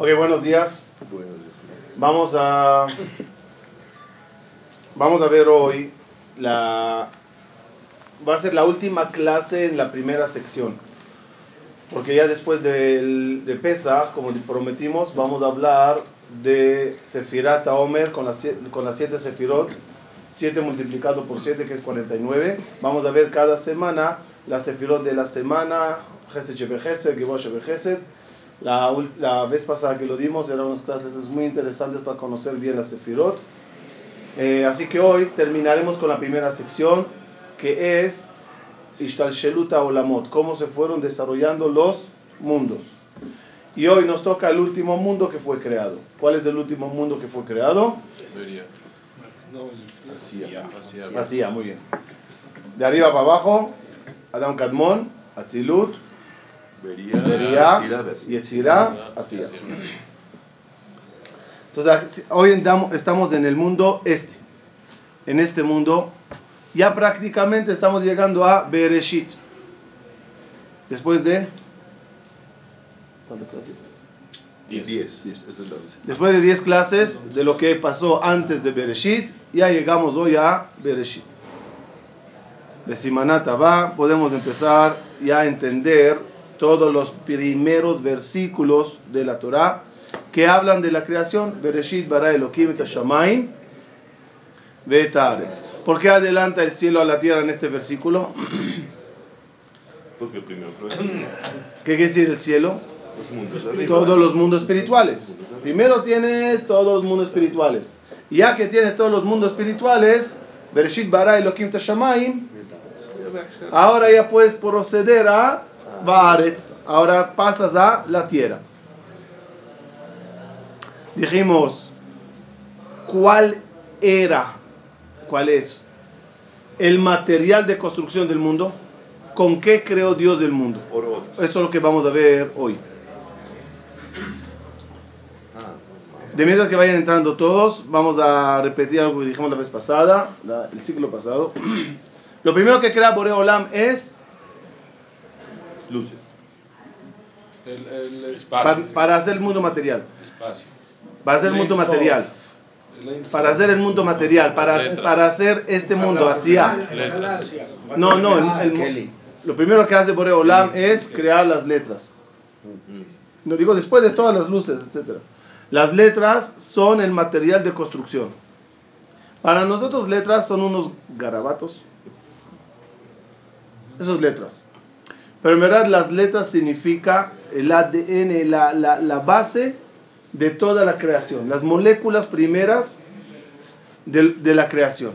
Ok, buenos días. Vamos a vamos a ver hoy la va a ser la última clase en la primera sección. Porque ya después del- de, Pesach, como prometimos, vamos a hablar de Sefirat Omer con las, con las siete Sefirot. 7 multiplicado por 7 que es 49. Vamos a ver cada semana la Sefirot de la semana. Gesed Shebechesed, Shebechesed. La, la vez pasada que lo dimos eran unas clases muy interesantes para conocer bien la Sefirot. Eh, así que hoy terminaremos con la primera sección que es Ishtalsheluta Olamot, cómo se fueron desarrollando los mundos. Y hoy nos toca el último mundo que fue creado. ¿Cuál es el último mundo que fue creado? Así, muy bien. De arriba para abajo, Adam Kadmon, Atzilut, Beria, Yetzirah, Asía. Entonces, hoy estamos en el mundo este. En este mundo, ya prácticamente estamos llegando a Bereshit. Después de. ¿Cuántas clases? 10. Esta es la once. Después de 10 clases de lo que pasó antes de Bereshit, ya llegamos hoy a Bereshit. De Simanata va, podemos empezar ya a entender todos los primeros versículos de la Torah que hablan de la creación. Bereshit bara Elohim et haaretz. ¿Por qué adelanta el cielo a la tierra en este versículo? Porque primero ¿Qué quiere decir el cielo? los mundos arriba. todos los mundos espirituales. Primero tienes todos los mundos espirituales. Y ya que tienes todos los mundos espirituales, Bereshit bara Elohim tashamayim, ahora ya puedes proceder a Baaretz. Ahora pasas a la tierra. Dijimos, ¿cuál era, cuál es el material de construcción del mundo? ¿Con qué creó Dios el mundo? Oro. Eso es lo que vamos a ver hoy. De mientras que vayan entrando todos, vamos a repetir algo que dijimos la vez pasada, la- el ciclo pasado. Lo primero que crea Boreo Olam es luces. El, el pa- espacio. para, hacer el mundo material. espacio. Para hacer el mundo material. Para hacer el mundo material. Para, para hacer este mundo hacia. No, no. el- el- lo primero que hace Boreo Olam es crear las letras. No digo después de todas las luces, etc. Las letras son el material de construcción. Para nosotros letras son unos garabatos. Esas letras. Pero en verdad las letras significa el ADN, la, la, la base de toda la creación. Las moléculas primeras de, de la creación.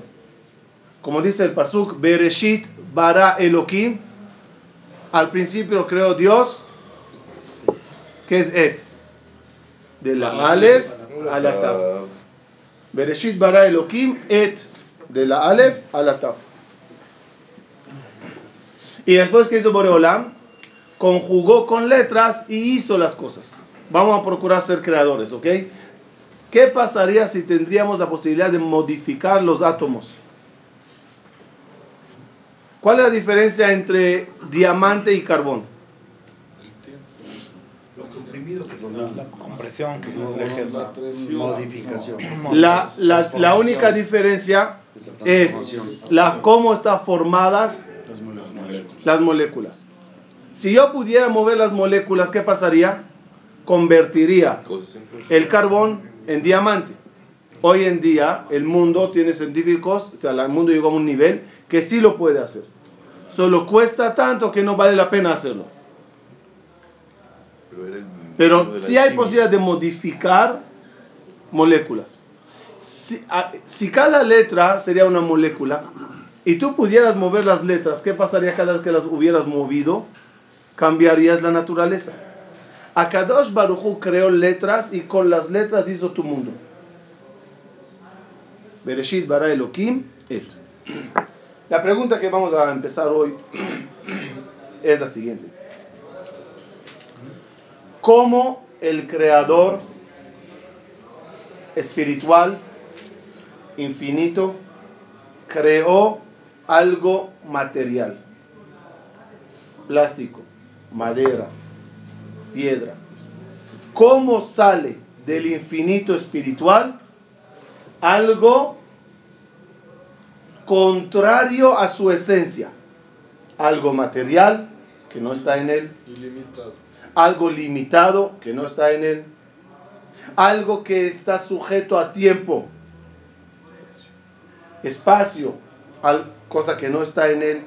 Como dice el Pasuk, Bereshit bara Elohim. Al principio creó Dios. ¿Qué es Et? De la Aleph a la Taf. Bereshit bara Elohim et de la Aleph a la Taf. Y después que hizo Boreolam, conjugó con letras y hizo las cosas. Vamos a procurar ser creadores, ¿ok? ¿Qué pasaría si tendríamos la posibilidad de modificar los átomos? ¿Cuál es la diferencia entre diamante y carbón? La compresión. Modificación. La, la- la única diferencia es la, cómo están formadas Las moléculas. Moléculas. las moléculas. Si yo pudiera mover las moléculas, ¿qué pasaría? Convertiría el carbón en diamante. Hoy en día el mundo tiene científicos, o sea, el mundo llegó a un nivel que sí lo puede hacer. Solo cuesta tanto que no vale la pena hacerlo. Pero sí hay posibilidad de modificar moléculas. Si, a- si cada letra sería una molécula y tú pudieras mover las letras, ¿qué pasaría cada vez que las hubieras movido? Cambiarías la naturaleza. Akadosh Baruchu creó letras y con las letras hizo tu mundo. Bereshit bara Elohim et. La pregunta que vamos a empezar hoy es la siguiente. ¿Cómo el creador espiritual, infinito, creó algo material? Plástico, madera, piedra. ¿Cómo sale del infinito espiritual algo contrario a su esencia? Algo material que no está en él, Ilimitado. algo limitado que no está en él, algo que está sujeto a tiempo, espacio, al- cosa que no está en él,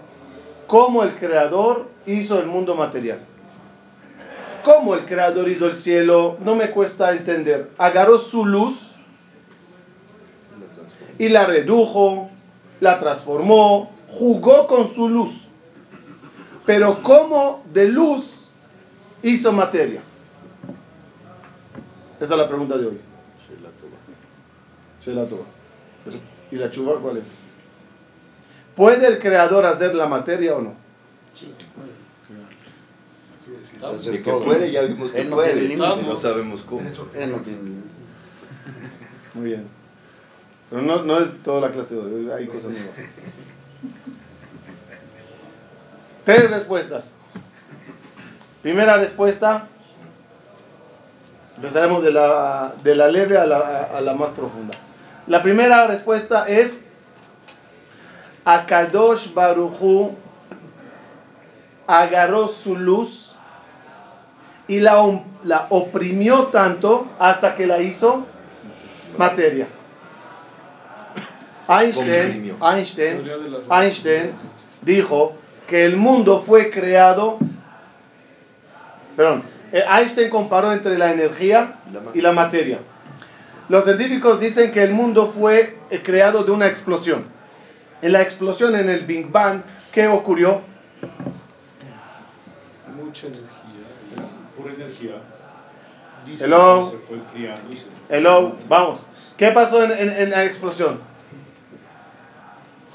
como el creador hizo el mundo material. Como el creador hizo el cielo, no me cuesta entender. Agarró su luz y la redujo, la transformó, jugó con su luz. Pero como de luz hizo materia? Esa es la pregunta de hoy. ¿Y la chuva cuál es? ¿Puede el creador hacer la materia o no? Estamos. De que puede, ya vimos que puede. No sabemos cómo. Muy bien. Pero no, no es toda la clase de hoy, hay cosas nuevas. Tres respuestas. Primera respuesta. Empezaremos de la, de la leve a la, a la más profunda. La primera respuesta es Akadosh Baruchu agarró su luz y la, la oprimió tanto hasta que la hizo materia. Einstein. Einstein. Einstein dijo que el mundo fue creado, perdón, eh, Einstein comparó entre la energía y la materia. Los científicos dicen que el mundo fue eh, creado de una explosión. En la explosión en el Big Bang, ¿qué ocurrió? Mucha energía. Pura energía. Dice Hello. Se fue se- Hello, vamos. ¿Qué pasó en, en- en la explosión?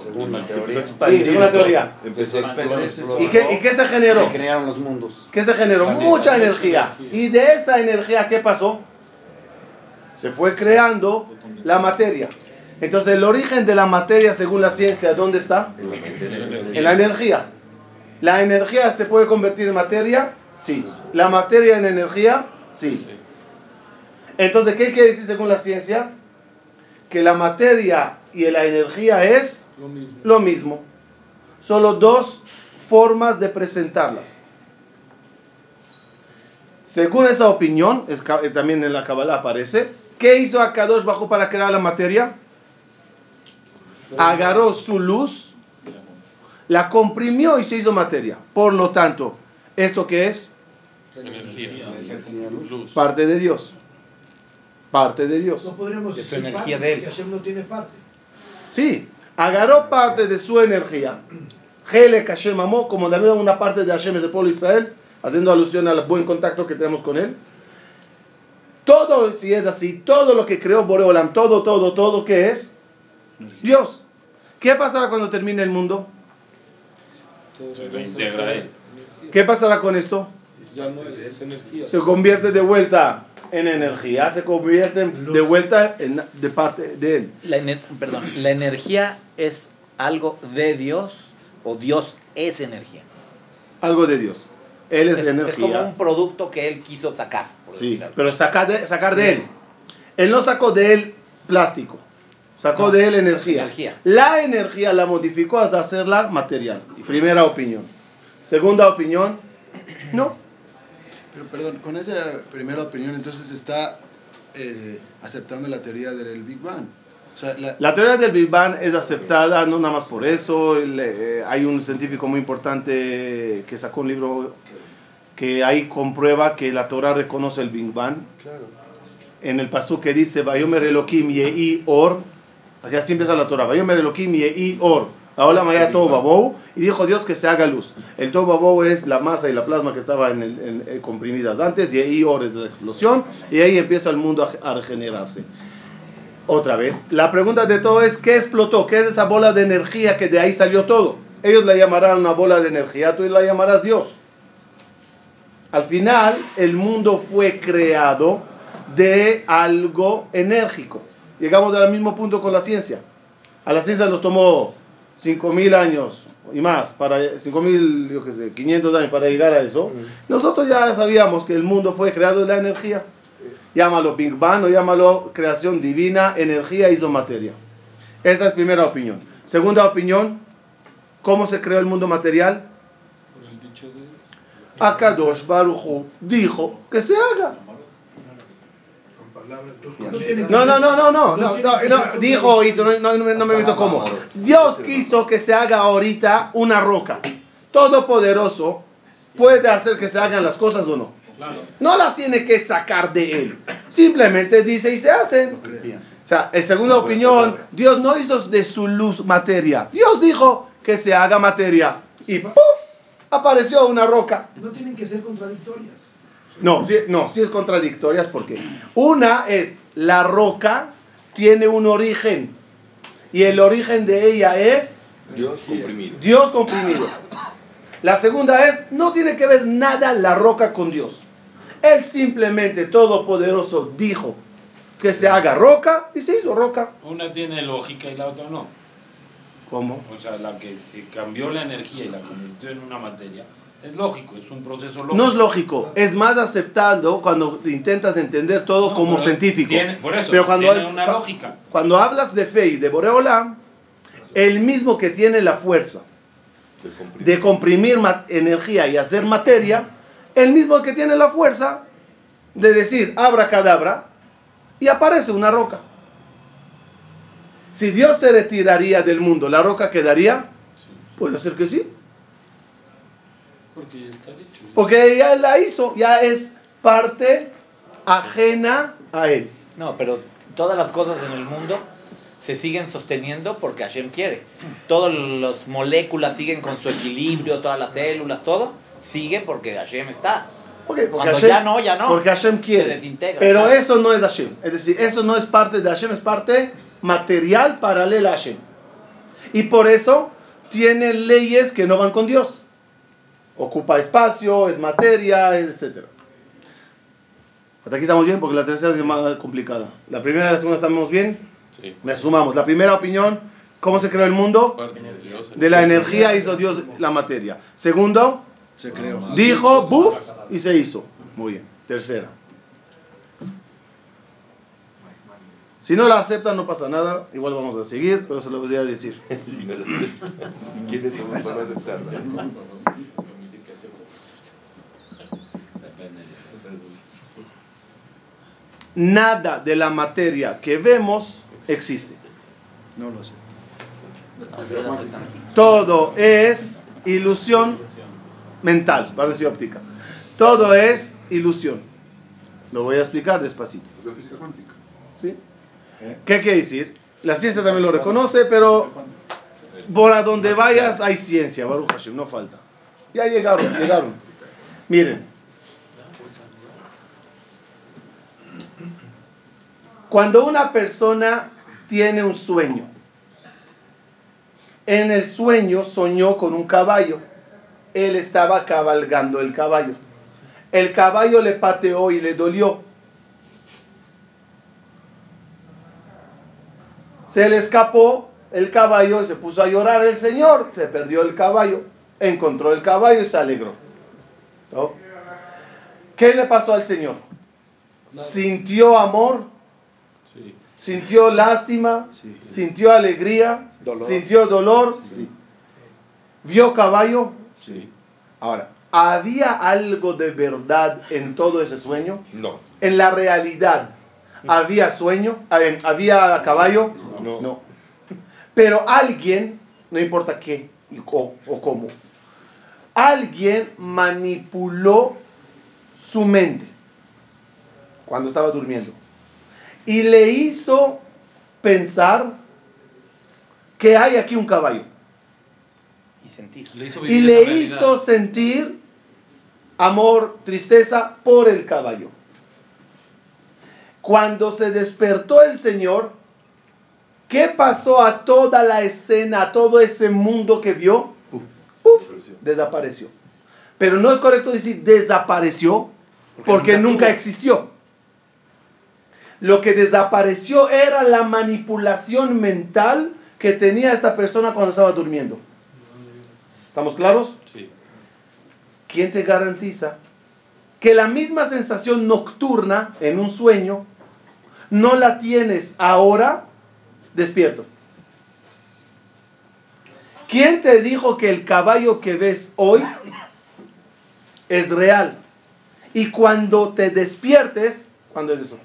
Según la teoría. Sí, según la teoría. Empezó a expandirse. ¿Y qué, y qué se generó? Se crearon los mundos. ¿Qué se generó? Planeta, mucha mucha energía. energía. Y de esa energía, ¿qué pasó? Se fue creando la materia. Entonces, el origen de la materia, según la ciencia, ¿dónde está? En la energía. ¿La energía se puede convertir en materia? Sí. ¿La materia en energía? Sí. Entonces, ¿qué quiere decir según la ciencia? Que la materia y la energía es Lo mismo. lo mismo. Solo dos formas de presentarlas. Según esa opinión, es eh, también en la Kabbalah aparece, ¿qué hizo Akadosh bajo para crear la materia? Agarró su luz, la comprimió y se hizo materia. Por lo tanto, ¿esto qué es? Energía. Parte de Dios. Parte de Dios. No podríamos Es decir energía parte, de él. Hashem no tiene parte. Sí, agarró parte de su energía. Helek Hashem amó, como también una parte de Hashem es del pueblo de Israel, haciendo alusión al buen contacto que tenemos con él. Todo, si es así, todo lo que creó Boreolam, todo, todo, todo, ¿qué es? Dios. ¿Qué pasará cuando termine el mundo? Ser él. ¿Qué pasará con esto? Ya no es energía. Se convierte de vuelta en energía, se convierte en- de vuelta en, de parte de él. La, ener- perdón, ¿la energía es algo de Dios o Dios es energía? Algo de Dios. Él es, Es, es energía. como un producto que él quiso sacar. por Sí, pero sacar de, sacar de él. Él no sacó de él plástico, sacó No, de él energía. energía. La energía la modificó hasta hacerla material. Primera opinión. Segunda opinión, no. Pero perdón, con esa primera opinión entonces está eh, aceptando la teoría del Big Bang. O sea, la, La teoría del Big Bang es aceptada no nada más por eso. el, eh, hay un científico muy importante que sacó un libro que ahí comprueba que la Torah reconoce el Big Bang. En el paso que dice, Vayomer Elohim Yehi Or, aquí así empieza la Torah, Vayomer Elohim Yehi Or, ahora Maya todo babou, y dijo Dios que se haga luz. El todo babou es la masa y la plasma que estaba en el- en- en- comprimidas antes, Yehi Or es la explosión, y ahí empieza el mundo a, a regenerarse. Otra vez, la pregunta de todo es, ¿qué explotó? ¿Qué es esa bola de energía que de ahí salió todo? Ellos la llamarán una bola de energía, tú la llamarás Dios. Al final, el mundo fue creado de algo enérgico. Llegamos al mismo punto con la ciencia. A la ciencia nos tomó 5.000 años y más, para 5.000, yo qué sé, 500 años para llegar a eso. Nosotros ya sabíamos que el mundo fue creado de la energía. Llámalo Big Bang o llámalo creación divina, energía, hizo materia. Esa es primera opinión. Segunda opinión, ¿cómo se creó el mundo material? Por el dicho de. Akadosh Baruchu dijo que se haga. No, no, no, no, no, no, no, no, dijo, hizo, no, no, no, no me meto cómo. Dios quiso que se haga ahorita una roca. Todopoderoso puede hacer que se hagan las cosas o no. No las tiene que sacar de él. Simplemente dice y se hacen. O sea, en segunda opinión, Dios no hizo de su luz materia. Dios dijo que se haga materia. Y ¡puf! apareció una roca. No tienen que ser contradictorias. No, sí, no, sí es contradictorias porque una es la roca tiene un origen y el origen de ella es Dios comprimido. Dios comprimido. La segunda es no tiene que ver nada la roca con Dios. Él simplemente todopoderoso dijo que se haga roca y se hizo roca. Una tiene lógica y la otra no. ¿Cómo? O sea, la que, que cambió la energía y la convirtió en una materia, es lógico, es un proceso lógico. No es lógico, es más aceptado cuando intentas entender todo No, como científico. tiene- por eso, Pero cuando, tiene una lógica. cuando hablas de fe y de Boreolam, el mismo que tiene la fuerza De comprimir. de comprimir energía y hacer materia, el mismo que tiene la fuerza de decir abracadabra y aparece una roca. Si Dios se retiraría del mundo, ¿la roca quedaría? Puede ser que sí, Porque ya está dicho. porque ya la hizo, ya es parte ajena a él. No, pero todas las cosas en el mundo se siguen sosteniendo porque Hashem quiere. Todas las moléculas siguen con su equilibrio, todas las células, todo sigue porque Hashem está. ¿Por qué? Cuando ya no, ya no. Porque Hashem Se quiere. desintegra, Pero claro. eso no es Hashem. Es decir, eso no es parte de Hashem, es parte material paralela a Hashem. Y por eso tiene leyes que no van con Dios. Ocupa espacio, es materia, etc. Hasta aquí estamos bien porque la tercera es más complicada. La primera y la segunda estamos bien. Sí. Me sumamos. La primera opinión, ¿cómo se creó el mundo? De la energía hizo Dios la materia. Segundo, Se creó. Dijo, buf, y se hizo. Muy bien. Tercera. Si no la aceptan, no pasa nada. Igual vamos a seguir, pero se lo voy a decir. Si no lo aceptan. ¿Quiénes somos para aceptarla? Nada de la materia que vemos existe. No lo sé. Todo es ilusión mental, para decir óptica. Todo es ilusión. Lo voy a explicar despacito. Es de física cuántica. ¿Sí? ¿Qué quiere decir? La ciencia también lo reconoce, pero por a donde vayas hay ciencia, Baruch Hashem, no falta. Ya llegaron, llegaron. Miren. Cuando una persona tiene un sueño, en el sueño soñó con un caballo. Él estaba cabalgando el caballo. El caballo le pateó y le dolió. Se le escapó el caballo y se puso a llorar el señor. Se perdió el caballo. Encontró el caballo y se alegró. ¿No? ¿Qué le pasó al señor? Sintió amor, Sí. sintió lástima, Sí. sintió alegría, Dolor. sintió dolor, vio caballo. Sí. Ahora, ¿había algo de verdad en todo ese sueño? No. En la realidad, ¿había sueño? Eh, ¿Había caballo? No. Pero alguien, no importa qué y co- o cómo, alguien manipuló su mente cuando estaba durmiendo y le hizo pensar que hay aquí un caballo Y sentir. Le hizo y le hizo sentir amor, tristeza por el caballo. Cuando se despertó el Señor, ¿qué pasó a toda la escena, a todo ese mundo que vio? Desapareció. Pero no es correcto decir desapareció porque nunca existió. Lo que desapareció era la manipulación mental que tenía esta persona cuando estaba durmiendo. ¿Estamos claros? Sí. ¿Quién te garantiza que la misma sensación nocturna en un sueño no la tienes ahora despierto. ¿Quién te dijo que el caballo que ves hoy es real? Y cuando te despiertes, ¿cuándo es eso?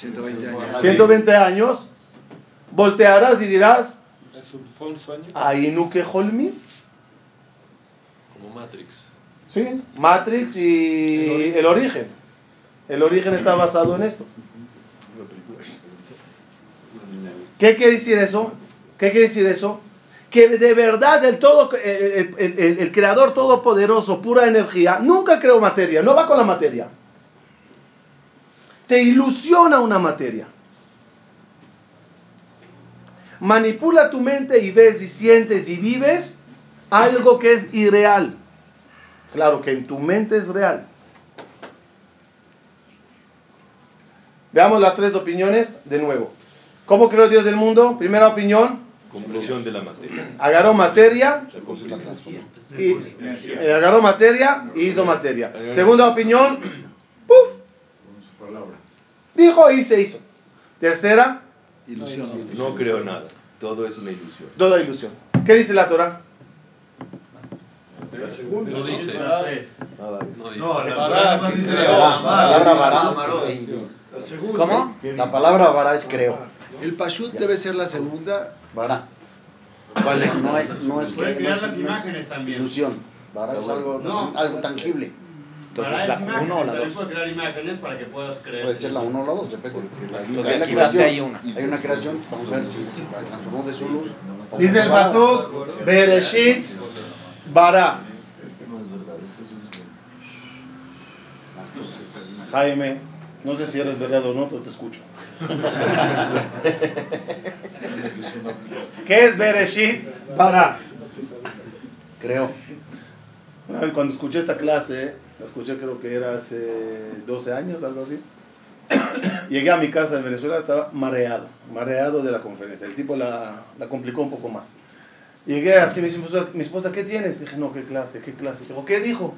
120 años. 120 años, voltearás y dirás. Ainu que Holmi. Como Matrix. Sí, Matrix y el origen. El origen está basado en esto. ¿Qué quiere decir eso? ¿Qué quiere decir eso? Que de verdad el, todo, el, el- el- el creador todopoderoso, pura energía, nunca creó materia, no va con la materia. Te ilusiona una materia. Manipula tu mente y ves y sientes y vives algo que es irreal. Claro que en tu mente es real. Veamos las tres opiniones de nuevo. ¿Cómo creó Dios el mundo? Primera opinión, Compresión de la materia. agarró materia y eh, agarró materia y hizo materia. Segunda opinión, ¡puf! Palabra. dijo y se hizo. Tercera, Ilusión. No creo nada. Todo es una ilusión. toda ilusión. ¿Qué dice la Torah? La segunda. No dice. No la palabra dice. La. ¿Cómo? La palabra vará es creo. El Pashut debe ser la segunda. Vará. ¿Cuál es? No es, no es, que- no es- imágenes también. ilusión. Vará es algo, No. algo tangible. Entonces, Para ¿la es imágenes, uno o la también dos? puedes crear imágenes para que puedas creer. Puede ser la 1 o la 2, depende. Entonces, Hay una creación, hay una. hay una creación, vamos a ver si se transformó de su luz. Dice el. Pasuk, Bereshit, Bara. Jaime, no sé si eres verdad o no, pero te escucho. ¿Qué es Bereshit? Bara. Creo. Cuando escuché esta clase, la escuché creo que era hace 12 años, algo así. Llegué a mi casa en Venezuela, estaba mareado, mareado de la conferencia. El tipo la, la complicó un poco más. Llegué así, me dice mi esposa, mi esposa, ¿qué tienes? Dije, no, ¿qué clase? ¿Qué clase? Dijo, ¿qué dijo?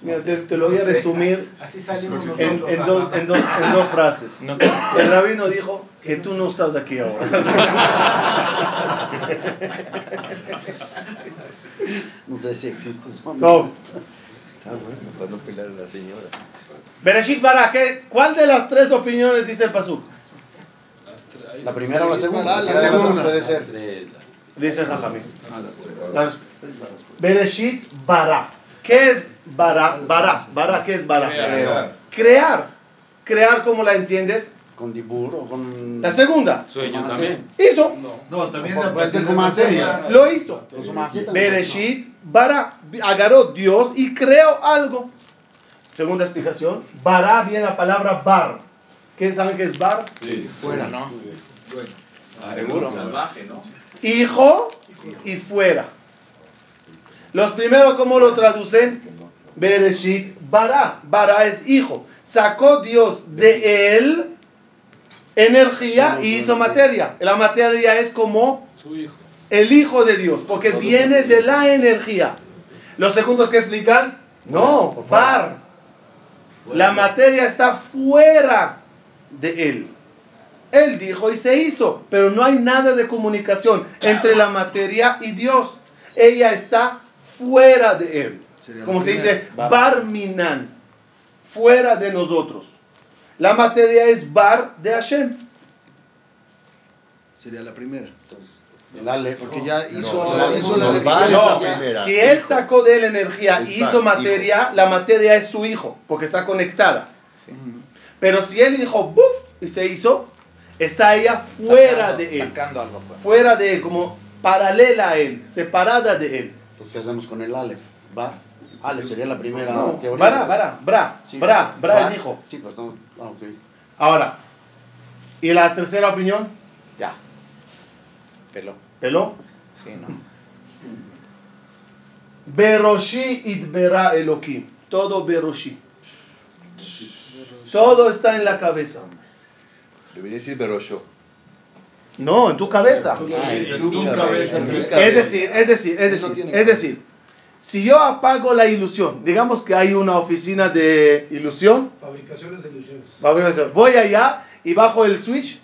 Mira, te, te lo voy a resumir Así salimos en, en dos, en, dos, en dos frases. No El rabino dijo que tú no estás aquí ahora. No sé si existe. No. Ah, bueno, para no a la señora. Bereshit Bara, ¿qué? ¿cuál de las tres opiniones dice el Pasuk? La primera o la segunda. La segunda. Puede ser. Tres, Dice Jajamín. Ah, las tres. Las- Bereshit Bara. ¿Qué es Bara? Bara. Bara, ¿qué es Bara? Crear. Crear. Crear, ¿cómo la entiendes? Con dibur o con. La segunda. Sueño Con también. Hizo. No, también Puede ser hacer. Lo hizo. Con. Bereshit Bara. Agarró Dios y creó algo. Segunda explicación. Bara viene la palabra bar. ¿Qué saben qué es bar? Sí. Fuera. No. Seguro. hijo y fuera. Los primeros, ¿cómo lo traducen? Bereshit bara. Bara es hijo. Sacó Dios de él energía y hizo materia. La materia es como el hijo de Dios, porque viene de la energía. Los segundos que explican, no, bar. La materia está fuera de él. Él dijo y se hizo, pero no hay nada de comunicación entre la materia y Dios. Ella está fuera de él. Como se dice, barminan, fuera de nosotros. La materia es bar de Hashem. Sería la primera. El Ale. Porque ya hizo, no, hizo la energía. la primera. si él sacó de él energía y hizo bar, materia, la materia es su hijo, porque está conectada. Pero si él dijo ¡buf! y se hizo, está ella fuera Sacando- de él. Sacando algo fuera. Fuera de él, como paralela a él, separada de él. Entonces, ¿qué hacemos con el Ale? Va. Ale sería la primera No, teoría. Bara, bara, bra, Sí, bra, bra Bar. es hijo. Sí, pero estamos. Ah, ok. Ahora, ¿y la tercera opinión? Ya. Peló. ¿Peló? Sí, ¿no? Beroshi itbera Elohim. Todo Beroshi. Todo está en la cabeza. Debería decir Berosho. No, en tu cabeza. Ah, en tu cabeza. Es decir, es decir, es decir, es cabeza. decir, Si yo apago la ilusión, digamos que hay una oficina de ilusión, Fabricaciones de ilusiones. voy allá y bajo el switch,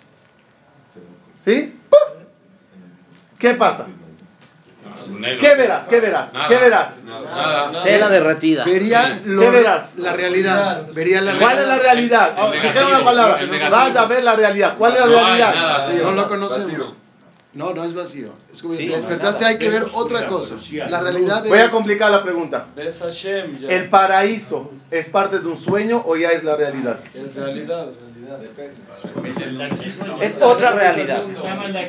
¿sí? ¡Pum! ¿Qué pasa? ¿Qué verás? ¿Qué verás? Nada, ¿Qué verás? Nada, nada, nada. Cera derretida. Vería lo- ¿Qué verás? la realidad. Vería la ¿Cuál es la realidad? Oh, dijeron una palabra. Vas a ver la realidad. ¿Cuál es la No realidad? nada, sí. No lo conocemos. No, no es vacío. Es como Sí, despertaste, hay que ver Es otra cosa. La realidad Voy a es. complicar la pregunta. ¿El paraíso es parte de un sueño o ya es la realidad? En realidad. Es otra realidad.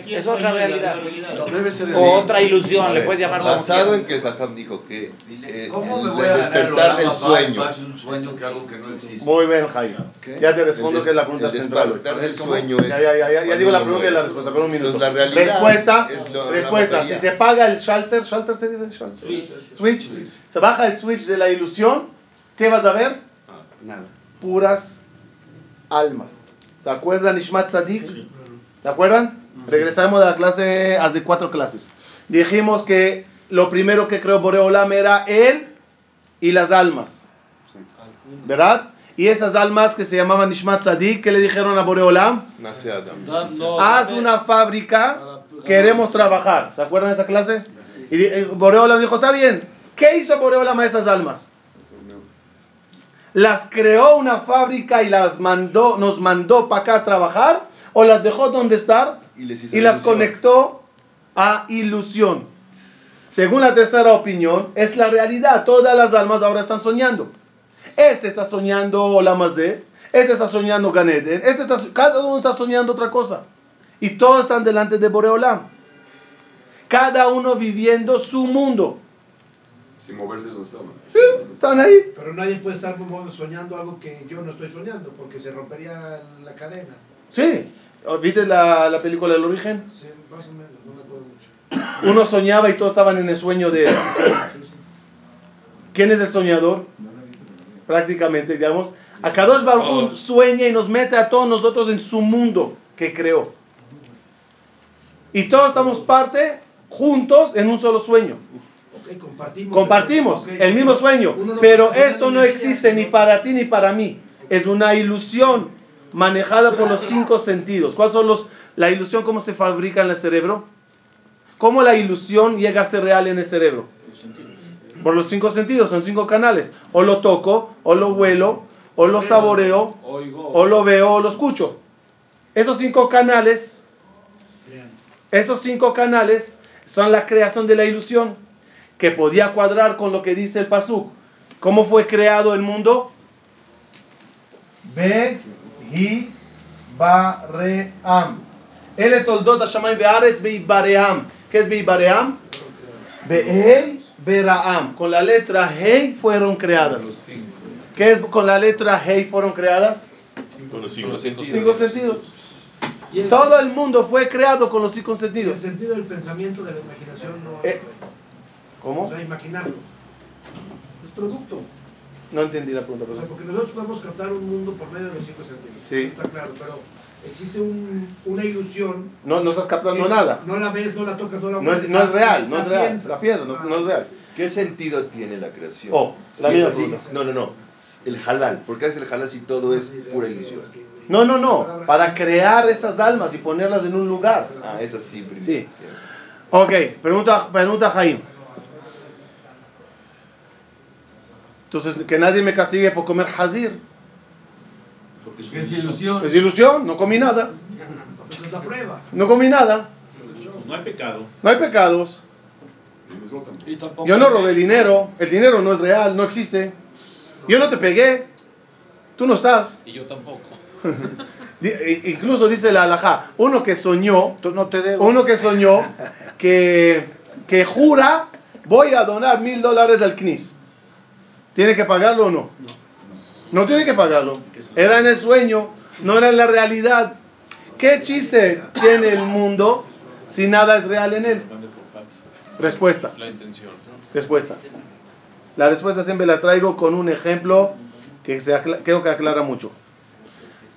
Es otra realidad. O otra ilusión, le puedes llamar Basado en que el Jajam dijo que eh, ¿Cómo el me voy a ganar despertar el del sueño, existe? Muy bien, Jaime. Ya te el, respondo que es la pregunta el central. ¿Cómo? sueño es. Ya, ya, ya, ya, digo la pregunta y la respuesta, pero un minuto. Entonces, la realidad respuesta, respuesta. Si se apaga el shelter, shelter se dice shelter. Switch. Se baja el switch de la ilusión, ¿qué vas a ver? Nada. Puras almas. ¿Se acuerdan Ishmat Sadik? ¿Se acuerdan? Regresamos de la clase hace cuatro clases. Dijimos que lo primero que creó Boreolam era él y las almas. ¿Verdad? Y esas almas que se llamaban Ishmat Sadik, ¿qué le dijeron a Boreolam? Nace Haz una fábrica, queremos trabajar. ¿Se acuerdan de esa clase? Y eh, Boreolam dijo, está bien. ¿Qué hizo Boreolam a esas almas? ¿Las creó una fábrica y las mandó, nos mandó para acá a trabajar? ¿O las dejó donde estar Y, les hizo y las ilusión. conectó a ilusión? Según la tercera opinión, es la realidad. Todas las almas ahora están soñando. Este está soñando Olamazé, este está soñando Ganeden, este está, cada uno está soñando otra cosa. Y todos están delante de Boreolam. Cada uno viviendo su mundo. Sin moverse de donde estaban. Sí, están ahí. Pero nadie puede estar soñando algo que yo no estoy soñando, porque se rompería la cadena. Sí. ¿Viste la, la película El Origen? Sí, más o menos, no me acuerdo mucho. Uno soñaba y todos estaban en el sueño de él. ¿Quién es el soñador? Prácticamente, digamos. Akadosh Todos. sueña y nos mete a todos nosotros en su mundo que creó. Y todos estamos parte, juntos, en un solo sueño. Ok, compartimos. Compartimos Ok, el mismo sueño, no pero esto no existe ni para ti ni para mí. Es una ilusión manejada por los cinco sentidos. ¿Cuáles son los la ilusión cómo se fabrica en el cerebro? ¿Cómo la ilusión llega a ser real en el cerebro? Por los cinco sentidos, son cinco canales. O lo toco, o lo huelo, o lo saboreo, o lo veo, o lo escucho. Esos cinco canales, esos cinco canales son la creación de la ilusión que podía cuadrar con lo que dice el Pasuk. ¿Cómo fue creado el mundo? Be, hi, baream. Ele toldot hashamayim ve'aretz be'ibaream. ¿Qué es be'ibaream? Be'ei, beraam. Con la letra Hei fueron creadas. ¿Qué es con la letra Hei fueron creadas? Con los cinco Cinco sentidos. sentidos. Y el, Todo el mundo fue creado con los cinco y el sentidos. sentido del pensamiento, de la imaginación, no Eh, ¿Cómo? O sea, imaginarlo. Es producto. No entendí la pregunta. O sea, porque nosotros podemos captar un mundo por medio de los cinco sentidos. Sí. Eso está claro, pero existe un- una ilusión. No, no estás captando nada. No la ves, no la tocas, no la No es, no es real, no es real. piensas. La piensas, no, no es real. ¿Qué sentido tiene la creación? Oh, Si la es misma así, pregunta. no, no, no. El halal. ¿Por qué es el halal si todo es pura ilusión? No, no, no. Para crear esas almas y ponerlas en un lugar. Ah, es así primero. Sí. Ok, pregunta, pregunta Jaime. Entonces, que nadie me castigue por comer hazir. Porque es Es ilusión. Es ilusión, no comí nada. Esa es la prueba. No comí nada. Pues no hay pecado. No hay pecados. Y tampoco Yo no robé dinero. El dinero no es real, no existe. Yo no te pegué. Tú no estás. Y yo tampoco. Incluso dice la alajá, uno que soñó, Tú no te debo. uno que soñó que, que jura, voy a donar mil dólares al CNIS. ¿Tiene que pagarlo o no? No tiene que pagarlo. Era en el sueño, no era en la realidad. ¿Qué chiste tiene el mundo si nada es real en él? Respuesta. La intención. Respuesta. La respuesta siempre la traigo con un ejemplo que se creo que aclara mucho.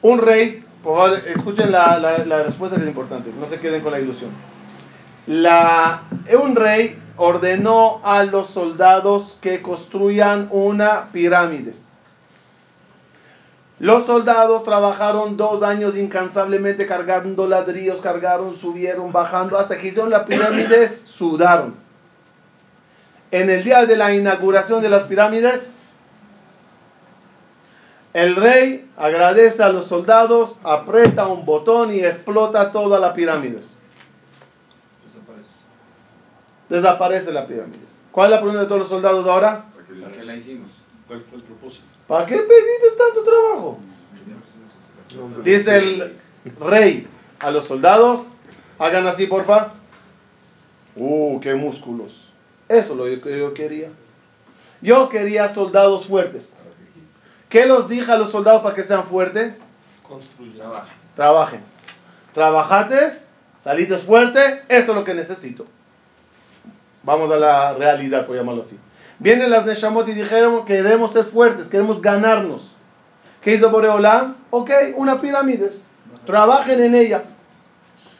Un rey, por favor, escuchen la, la- la respuesta que es importante, no se queden con la ilusión. La, un rey ordenó a los soldados que construyan una pirámide. Los soldados trabajaron dos años incansablemente cargando ladrillos, cargaron, subieron, bajando, hasta que hicieron la pirámide, sudaron. En el día de la inauguración de las pirámides, el rey agradece a los soldados, aprieta un botón y explota toda la pirámide. Desaparece la pirámide. ¿Cuál es la pregunta de todos los soldados ahora? ¿Para qué la hicimos? ¿Cuál fue el propósito? ¿Para qué pediste tanto trabajo? Dice el rey a los soldados, hagan así, porfa. Uh, qué músculos. Eso es lo que yo quería. Yo quería soldados fuertes. ¿Qué los dije a los soldados para que sean fuertes? Construir. Trabajen. Trabajates, salites fuerte, eso es lo que necesito. Vamos a la realidad, por llamarlo así. Vienen las Neshamot y dijeron, queremos ser fuertes, queremos ganarnos. ¿Qué hizo Boreolam? Ok, una pirámide. Trabajen en ella.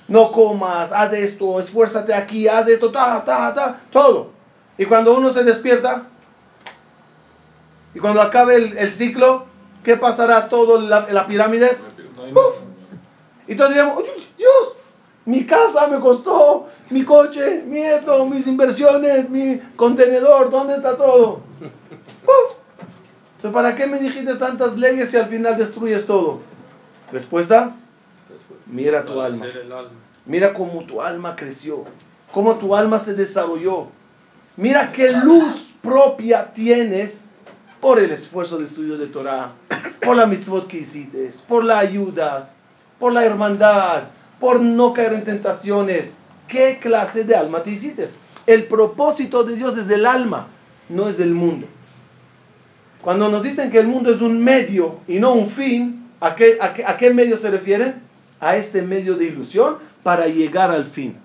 No comas, haz esto, esfuérzate aquí, haz esto, ta, ta, ta, todo. Y cuando uno se despierta, y cuando acabe el, el ciclo, ¿qué pasará todo la, la pirámide? No hay ¡Puf! Y todos diríamos, "Oye, Dios, mi casa me costó, mi coche, mi esto, mis inversiones, mi contenedor, ¿dónde está todo? ¡Puf! Entonces, ¿para qué me dijiste tantas leyes si al final destruyes todo? Respuesta, mira tu alma. Mira cómo tu alma creció, cómo tu alma se desarrolló. Mira qué luz propia tienes por el esfuerzo de estudio de Torah, por la mitzvot que hiciste, por las ayudas, por la hermandad, por no caer en tentaciones. ¿Qué clase de alma te hiciste? El propósito de Dios es el alma, no es el mundo. Cuando nos dicen que el mundo es un medio y no un fin, ¿a qué, a qué, a qué medio se refieren? A este medio de ilusión para llegar al fin.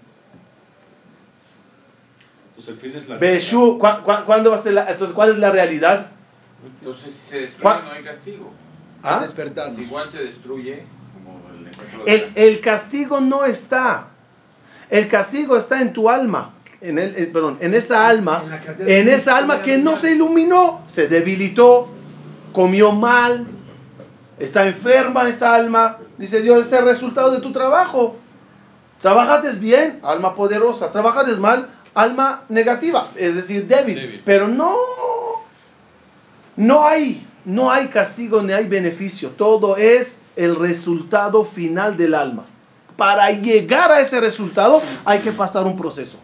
Entonces el fin es la Beshu, ¿cu- cu- cuándo va a ser la- entonces, ¿cuál es la realidad? Entonces, si se destruye, ¿Cuál? no hay castigo. ¿Ah? Al despertarnos. Si igual se destruye, el El, castigo no está. El castigo está en tu alma. En el, eh, perdón, en esa alma. En esa alma que no se iluminó. Se debilitó. Comió mal. Está enferma esa alma. Dice Dios, ese es el resultado de tu trabajo. Trabajaste bien, alma poderosa. Trabajaste mal, alma negativa. Es decir, débil. Débil. Pero no. No hay, no hay castigo ni hay beneficio. Todo es el resultado final del alma. Para llegar a ese resultado hay que pasar un proceso.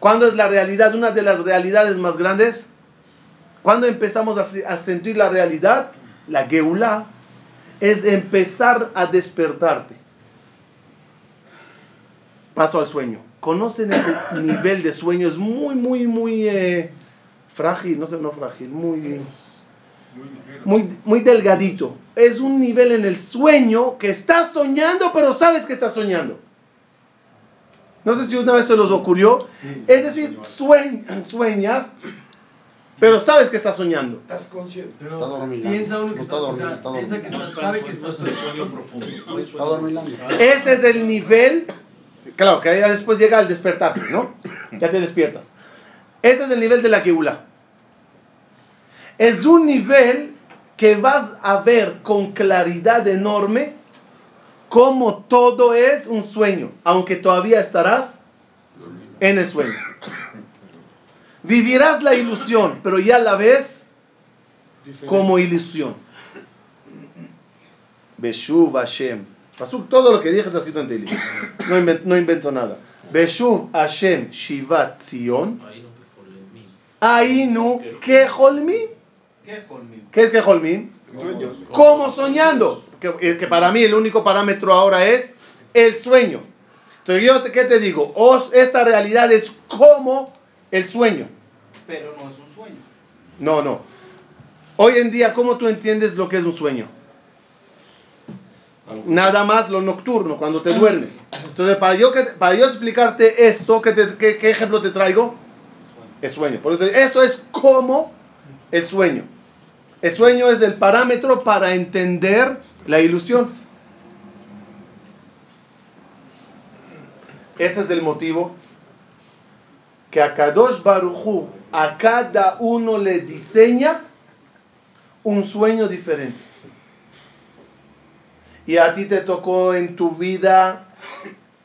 ¿Cuándo es la realidad? Una de las realidades más grandes. ¿Cuándo empezamos a, se- a sentir la realidad? La geulá es empezar a despertarte. Paso al sueño. ¿Conocen ese nivel de sueño? Es muy, muy, muy eh, frágil, no sé, no frágil, muy, muy, muy delgadito. Es un nivel en el sueño que estás soñando, pero sabes que estás soñando. No sé si una vez se los ocurrió. Es decir, sueñ- sueñas, pero sabes que estás soñando. Estás consciente. Está dormilando. Piensa uno que No está, está o sea, dormido, piensa que dormido. está, sabe que está en sueño profundo. Está dormilando. Ese es el nivel. Claro, que ya después llega al despertarse, ¿no? Ya te despiertas. Ese es el nivel de la geula. Es un nivel que vas a ver con claridad enorme cómo todo es un sueño, aunque todavía estarás en el sueño. Vivirás la ilusión, pero ya la ves como ilusión. Beshuv Hashem. Pasuk, todo lo que dije está escrito en Teilim. No, no invento nada. Beshuv Hashem Shivat Zion. Ainu Keholmim. ¿Qué es Keholmim? Sueños. Como soñando. Que, para mí el único parámetro ahora es el sueño. Entonces yo, te- ¿qué te digo? Os- esta realidad es como el sueño. Pero no es un sueño. No, no. Hoy en día, ¿cómo tú entiendes lo que es un sueño? Nada más lo nocturno, cuando te duermes. Entonces, para yo, para yo explicarte esto, ¿qué, te- qué- qué ejemplo te traigo? Es sueño. Por eso, esto es como el sueño. El sueño es el parámetro para entender la ilusión. Ese es el motivo que a Kadosh Baruchu a cada uno le diseña un sueño diferente. Y a ti te tocó en tu vida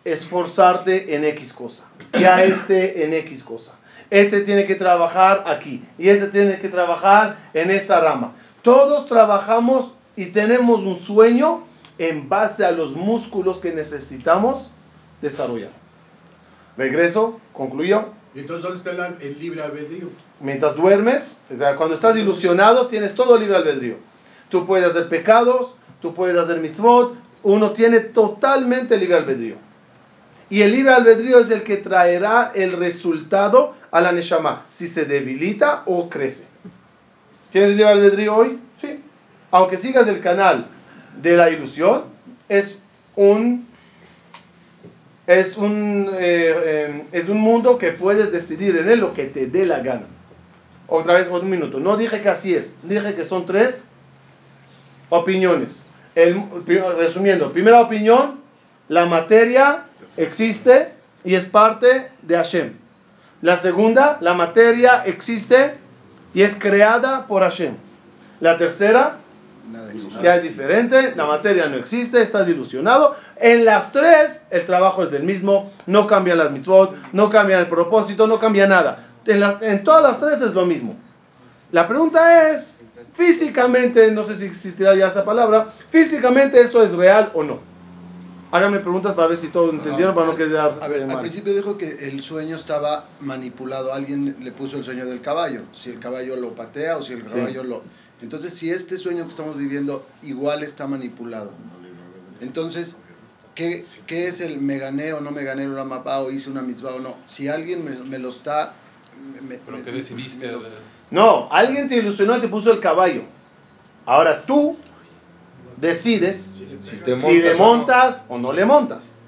esforzarte en X cosa. Y a este en X cosa. Este tiene que trabajar aquí. Y este tiene que trabajar en esa rama. Todos trabajamos y tenemos un sueño en base a los músculos que necesitamos desarrollar. Regreso, concluyo. Y entonces, ¿dónde está el, el libre albedrío? Mientras duermes, o sea, cuando estás ilusionado, tienes todo libre albedrío. Tú puedes hacer pecados, tú puedes hacer mitzvot, uno tiene totalmente libre albedrío. Y el libre albedrío es el que traerá el resultado a la neshama, si se debilita o crece. ¿Tienes libre albedrío hoy? Sí. Aunque sigas el canal de la ilusión, es un es un, eh, eh, es un mundo que puedes decidir en él lo que te dé la gana. Otra vez, por un minuto. No dije que así es. Dije que son tres opiniones. El, resumiendo, primera opinión, la materia existe y es parte de Hashem. La segunda, la materia existe y es creada por Hashem. La tercera, ya es diferente, la materia no existe, estás ilusionado. En las tres, el trabajo es del mismo, no cambian las mitzvot, no cambia el propósito, no cambia nada. En, la- en todas las tres es lo mismo. La pregunta es, físicamente, no sé si existirá ya esa palabra, físicamente eso es real o no. Háganme preguntas para ver si todos entendieron, para no quedar A ver, al mal. principio dijo que el sueño estaba manipulado. Alguien le puso el sueño del caballo. Si el caballo lo patea o si el Sí. caballo lo... Entonces, si este sueño que estamos viviendo igual está manipulado. Entonces, ¿qué, qué es el me gané o no me gané una mapa o hice una mitzvah o no? Si alguien me, me lo está... me- Pero me- que decidiste. me lo- No, alguien te ilusionó y te puso el caballo. Ahora tú decides Si te si le montas o no. montas o no le montas.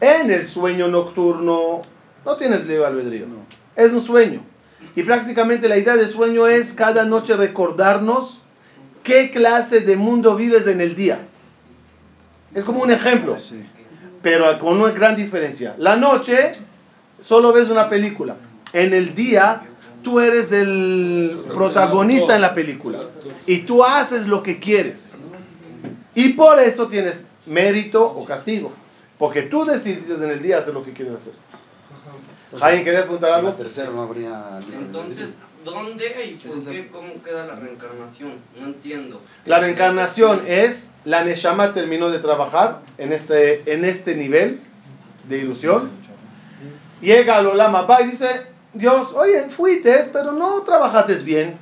En el sueño nocturno no tienes libre albedrío. No. Es un sueño. Y prácticamente la idea del sueño es cada noche recordarnos qué clase de mundo vives en el día. Es como un ejemplo, pero con una gran diferencia. La noche solo ves una película. En el día tú eres el protagonista en la película. Y tú haces lo que quieres. Y por eso tienes mérito o castigo. Porque tú decides en el día hacer lo que quieres hacer. Jaime, ¿querías preguntar La algo? tercera no habría... Entonces, ¿dónde y por la- qué? ¿Cómo queda la reencarnación? No entiendo. La reencarnación es, la Neshama terminó de trabajar en este, en este nivel de ilusión. Llega al Olama y dice, Dios, oye, fuiste, pero no trabajaste bien.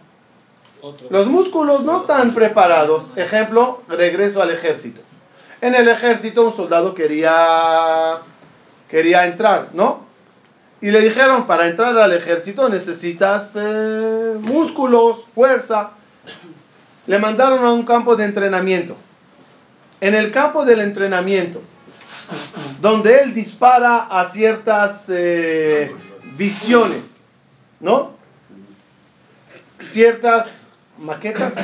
Los músculos no están preparados. Ejemplo, regreso al ejército. En el ejército un soldado quería, quería entrar, ¿no? Y le dijeron, para entrar al ejército necesitas eh, músculos, fuerza. Le mandaron a un campo de entrenamiento. En el campo del entrenamiento, donde él dispara a ciertas eh, visiones, ¿no? Ciertas maquetas,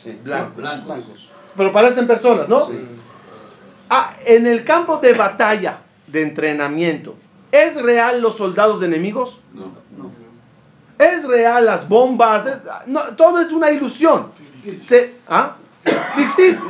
Sí, blancos. blancos. pero parecen personas, ¿no? Sí. Ah, en el campo de batalla, de entrenamiento, ¿es real los soldados enemigos? No. ¿Es real las bombas? Es- no, todo es una ilusión. Se, ¿ah?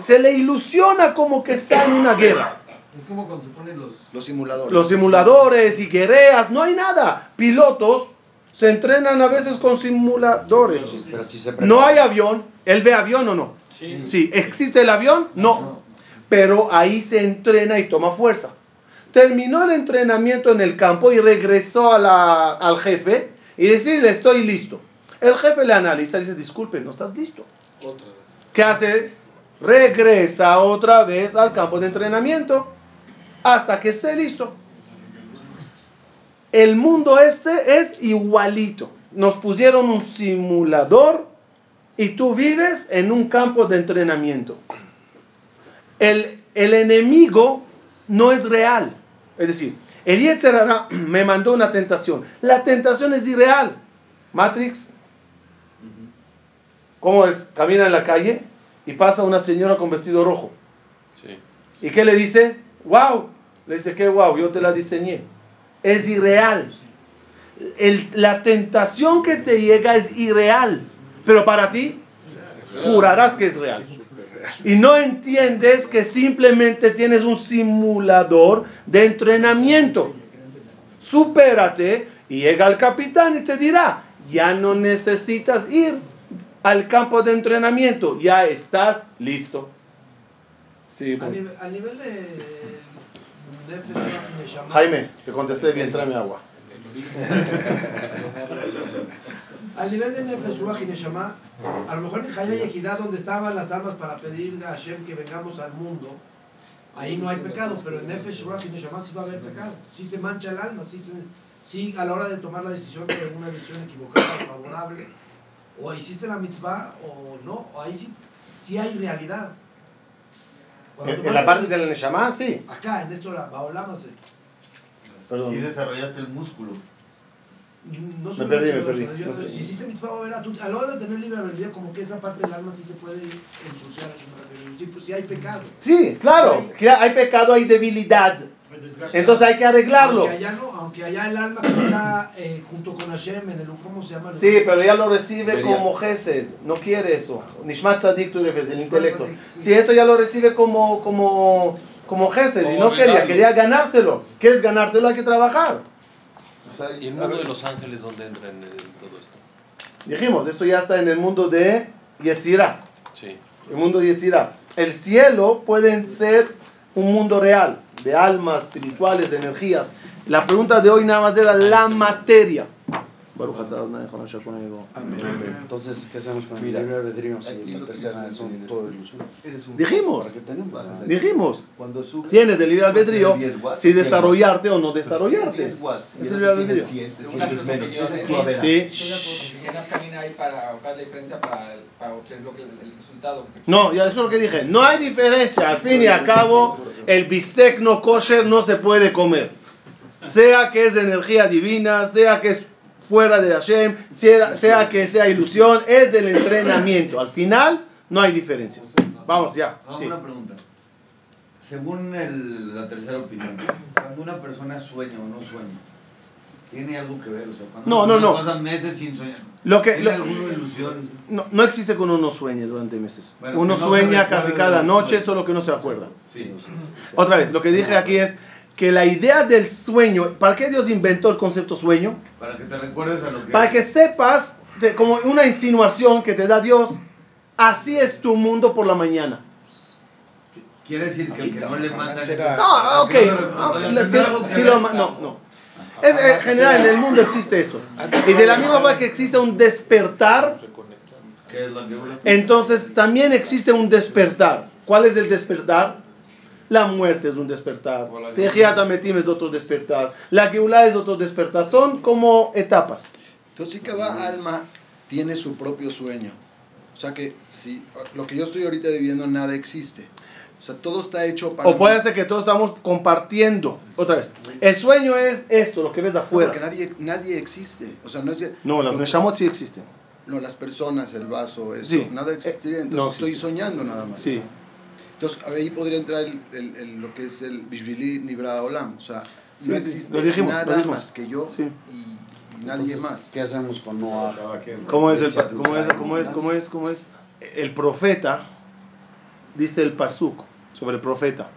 Se le ilusiona como que está en una guerra. Es como cuando se ponen los... Los simuladores. Los simuladores y guerreras, no hay nada. Pilotos se entrenan a veces con simuladores. Sí, pero si se No hay avión. ¿Él ve avión o no? Sí. ¿Existe el avión? No. Pero ahí se entrena y toma fuerza. Terminó el entrenamiento en el campo y regresó a la- al jefe y decirle, estoy listo. El jefe le analiza y dice, disculpe, no estás listo. Otra vez. ¿Qué hace? Regresa otra vez al campo de entrenamiento hasta que esté listo. El mundo este es igualito. Nos pusieron un simulador y tú vives en un campo de entrenamiento. El, el enemigo no es real. Es decir, el Yetzer Hara me mandó una tentación. La tentación es irreal. Matrix, ¿cómo es? Camina en la calle y pasa una señora con vestido rojo. Sí. ¿Y qué le dice? ¡Wow! Le dice, ¿qué wow? Yo te la diseñé. es irreal. La tentación que te llega es irreal, pero para ti jurarás que es real. Y no entiendes que simplemente tienes un simulador de entrenamiento. Supérate y llega el capitán y te dirá, ya no necesitas ir al campo de entrenamiento, ya estás listo. Sí, A pues. nivel, a nivel de Neshama, Jaime, te contesté bien, tráeme agua. al nivel de Nefesh Ruach y Neshama, a lo mejor en Hayá y Ejidá, donde estaban las armas para pedir a Hashem que vengamos al mundo, ahí no hay pecado, pero en Nefesh Ruach y Neshama sí va a haber pecado. Sí se mancha el alma, sí, se- sí a la hora de tomar la decisión de una decisión equivocada o favorable, o hiciste la mitzvah o no, o ahí sí, sí hay realidad. En, la parte la- del Neshama, sí. Acá, en esto, la Baolam hace. Perdón. Sí desarrollaste el músculo. No Me solo perdí, me perdí. yo- No sé. Si hiciste mitzvah, va a tu- a la hora de tener libre albedrío, como que esa parte del alma sí se puede ensuciar. Sí, pues sí hay pecado. Sí, claro. que hay pecado, hay debilidad. Entonces hay que arreglarlo. Aunque allá, no, aunque allá el alma que está eh, junto con Hashem en el ¿cómo se llama? Sí, pero ya lo recibe Debería. como Gesed. No quiere eso. Nishmat Tzadik, tú refieres, el intelecto. Tzadik, sí. Sí, esto ya lo recibe como, como, como Gesed. Y Como no quería, regalo. quería ganárselo. ¿Quieres ganártelo? Hay que trabajar. O sea, ¿Y el mundo de los ángeles dónde entra en el- todo esto? Dijimos, esto ya está en el mundo de Yetzirah. Sí. El mundo de Yetzirah. El cielo puede ser un mundo real, de almas espirituales, de energías. La pregunta de hoy nada más era la materia. Entonces, ¿qué hacemos con el libre albedrío si la tercera son enseñan todo es- ilusión? un Dijimos. Dijimos, tienes el libre albedrío 10 watts, si 100 desarrollarte o no desarrollarte. 10 watts. Es el libre albedrío. 100, te Una sientes cosa menos. que yo Esa es sé- tu average. Sí. No, ya eso es lo que dije. No hay diferencia. Al fin y al cabo, el bistec no kosher no se puede comer. Sea que es energía divina, sea que es fuera de Hashem, sea, sea que sea ilusión, es del entrenamiento. Al final, no hay diferencias. Vamos, ya. Sí. una pregunta. Según el- la tercera opinión, cuando una persona sueña o no sueña, ¿tiene algo que ver? O sea, cuando No, no, no. persona pasa meses sin soñar, Lo que, ¿tiene lo- ilusión? no, no existe que uno no sueñe durante meses. Bueno, Uno no sueña casi cada noche, solo que no se acuerda. Sí. Otra vez, lo que dije aquí es que la idea del sueño, ¿para qué Dios inventó el concepto sueño? Para que te recuerdes a lo que... Para que sepas, de- como una insinuación que te da Dios, así es tu mundo por la mañana. Quiere decir que el que no le mandan... Será- No, ok, le- ah, lo no, no. Es, en general, en el mundo existe esto. Y de la misma manera que existe un despertar, entonces también existe un despertar. ¿Cuál es el despertar? La muerte es un despertar. Tejiat Ametim es otro despertar. La Geulah es otro despertar. Son como etapas. Entonces, cada alma tiene su propio sueño. O sea que si lo que yo estoy ahorita viviendo, nada existe. O sea, todo está hecho para. O puede ser que todos estamos compartiendo. Otra vez. El sueño es esto, lo que ves No, afuera. porque nadie, nadie existe. O sea, no es que. No, las Neshamot sí existen. No, las personas, el vaso, esto, Sí. nada existiría. Eh, Entonces no estoy soñando nada más. Sí. Entonces ahí podría entrar el, el- el- lo que es el Bishvili Nibra Olam. O sea, Sí, no sí, existe lo dijimos, nada más que yo Sí. y, y nadie Entonces, más. ¿Qué hacemos con Noah? ¿Cómo es el cómo es, cómo es, cómo es, cómo es? El profeta dice el pasuk sobre el profeta.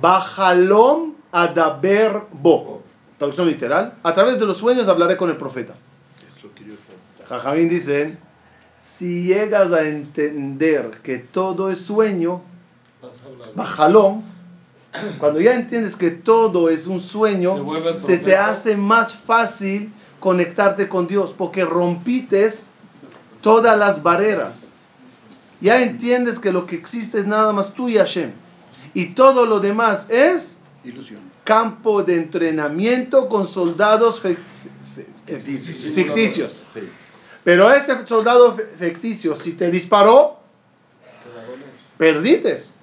Bajalom adaber bo. Traducción literal. A través de los sueños hablaré con el profeta. Jajamín dice, si llegas a entender que todo es sueño, bajalom, cuando ya entiendes que todo es un sueño, se te hace más fácil conectarte con Dios, porque rompites todas las barreras. Ya entiendes que lo que existe es nada más tú y Hashem. Y todo lo demás es Ilusión. campo de entrenamiento con soldados fe- fe- fe- ficticios. Pero ese soldado ficticio, si te disparó, perdites.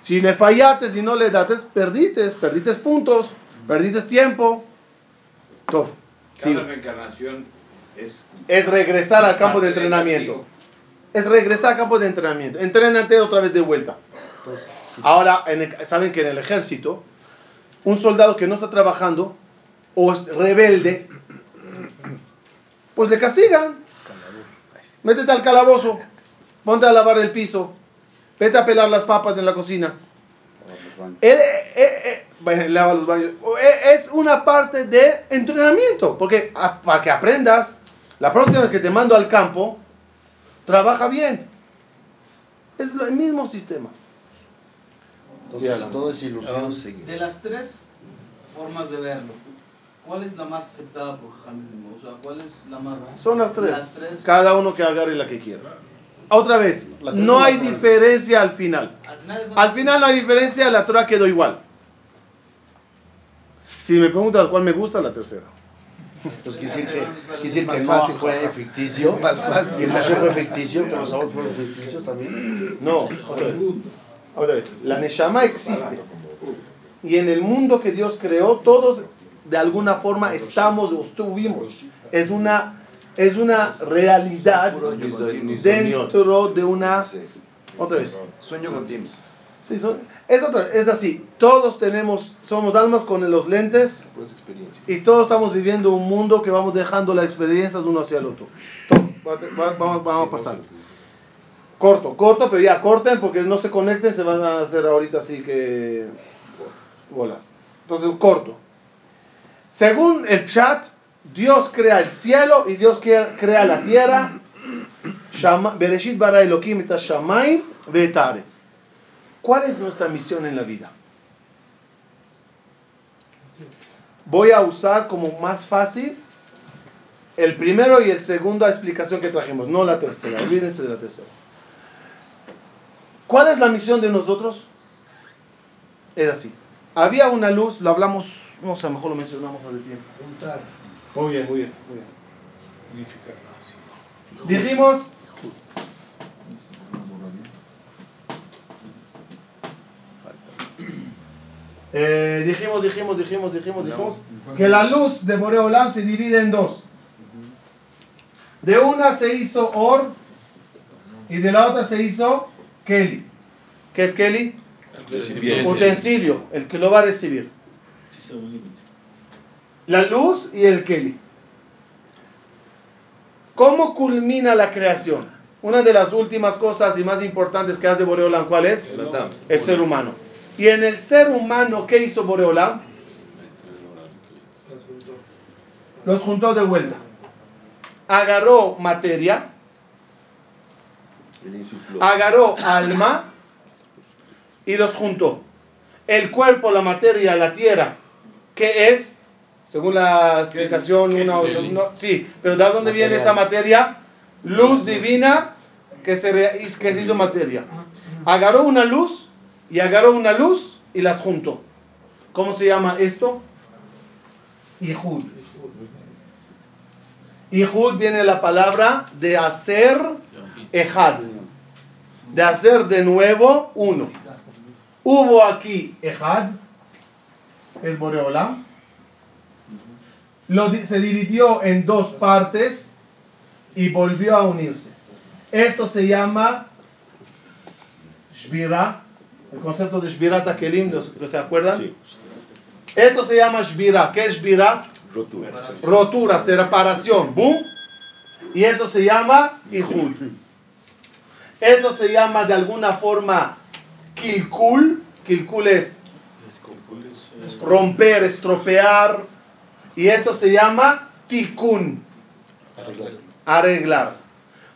Si le fallaste y no le dates, perdites, perdites puntos, perdites tiempo. Tof. Cada Sí. reencarnación es. Es regresar al campo de entrenamiento. Es regresar al campo de entrenamiento. Entrénate otra vez de vuelta. Ahora, en el- saben que en el ejército un soldado que no está trabajando o es rebelde, pues le castigan. Métete al calabozo, ponte a lavar el piso, vete a pelar las papas en la cocina. Él, eh, eh, eh, lava los baños. Es una parte de entrenamiento, porque a- para que aprendas, la próxima vez que te mando al campo, trabaja bien. Es lo- el mismo sistema. Entonces, Sí, todo es ilusión. De las tres formas de verlo, ¿cuál es la más aceptada por Jamil? O sea, ¿cuál es la más... Son las tres. Las tres. Cada uno que agarre la que quiera. Otra vez, no no hay diferencia al final. Al final, Al final no hay diferencia, la Torah quedó igual. Si me preguntas cuál me gusta, la tercera. Entonces quiere decir que, quiere decir Más que no fue ficticio. Más fácil. Y el Mashiach fue ficticio, que los sabores fueron ficticios también. No, otra vez. Otra vez. La Neshama existe. Y en el mundo que Dios creó, todos de alguna forma estamos o estuvimos. Es una, es una realidad dentro de una... Otra vez. Sueño con Teams. Sí, son- es, otra, es así. Todos tenemos, somos almas con los lentes y todos estamos viviendo un mundo que vamos dejando las experiencias uno hacia el otro. Todo. Va- va- Vamos, vamos a pasar. Corto, corto, pero ya corten porque no se conecten, se van a hacer ahorita así que bolas. Entonces, corto. Según el chat, Dios crea el cielo y Dios crea la tierra. ¿Cuál es nuestra misión en la vida? Voy a usar como más fácil el primero y el segundo explicación que trajimos, no la tercera, olvídense de la tercera. ¿Cuál es la misión de nosotros? Es así. Había una luz, lo hablamos, no sé, mejor lo mencionamos hace tiempo. Muy bien, muy bien, muy bien. Dijimos Eh, dijimos, dijimos, dijimos, dijimos, dijimos que la luz de Boreolam se divide en dos. De una se hizo Or y de la otra se hizo Kelly. ¿Qué es Kelly? Recipiente. Utensilio, el que lo va a recibir. La luz y el Kelly. ¿Cómo culmina la creación? Una de las últimas cosas y más importantes que hace Boreolam, ¿cuál es? El ser humano. Y en el ser humano, ¿qué hizo Boreolam? Los juntó de vuelta. Agarró materia, agarró alma y los juntó. El cuerpo, la materia, la tierra, ¿qué es? Según la explicación, una o no, sí, pero ¿de dónde viene esa materia? Luz divina que se, re- que se hizo materia. Agarró una luz y agarró una luz y las juntó. ¿Cómo se llama esto? Ihud. Ihud viene de la palabra de hacer Ejad. De hacer de nuevo uno. Hubo aquí Ejad, es Boreolam. Lo se dividió en dos partes y volvió a unirse. Esto se llama Shvira, el concepto de Shvira Takelim, ¿los- los ¿se acuerdan? Sí. Esto se llama Shvira. ¿Qué es Shvira? Rotura. rotura, separación, boom. Y eso se llama Ihud. Eso se llama de alguna forma Kilkul. Kilkul es romper, estropear. Y esto se llama Tikkun, arreglar.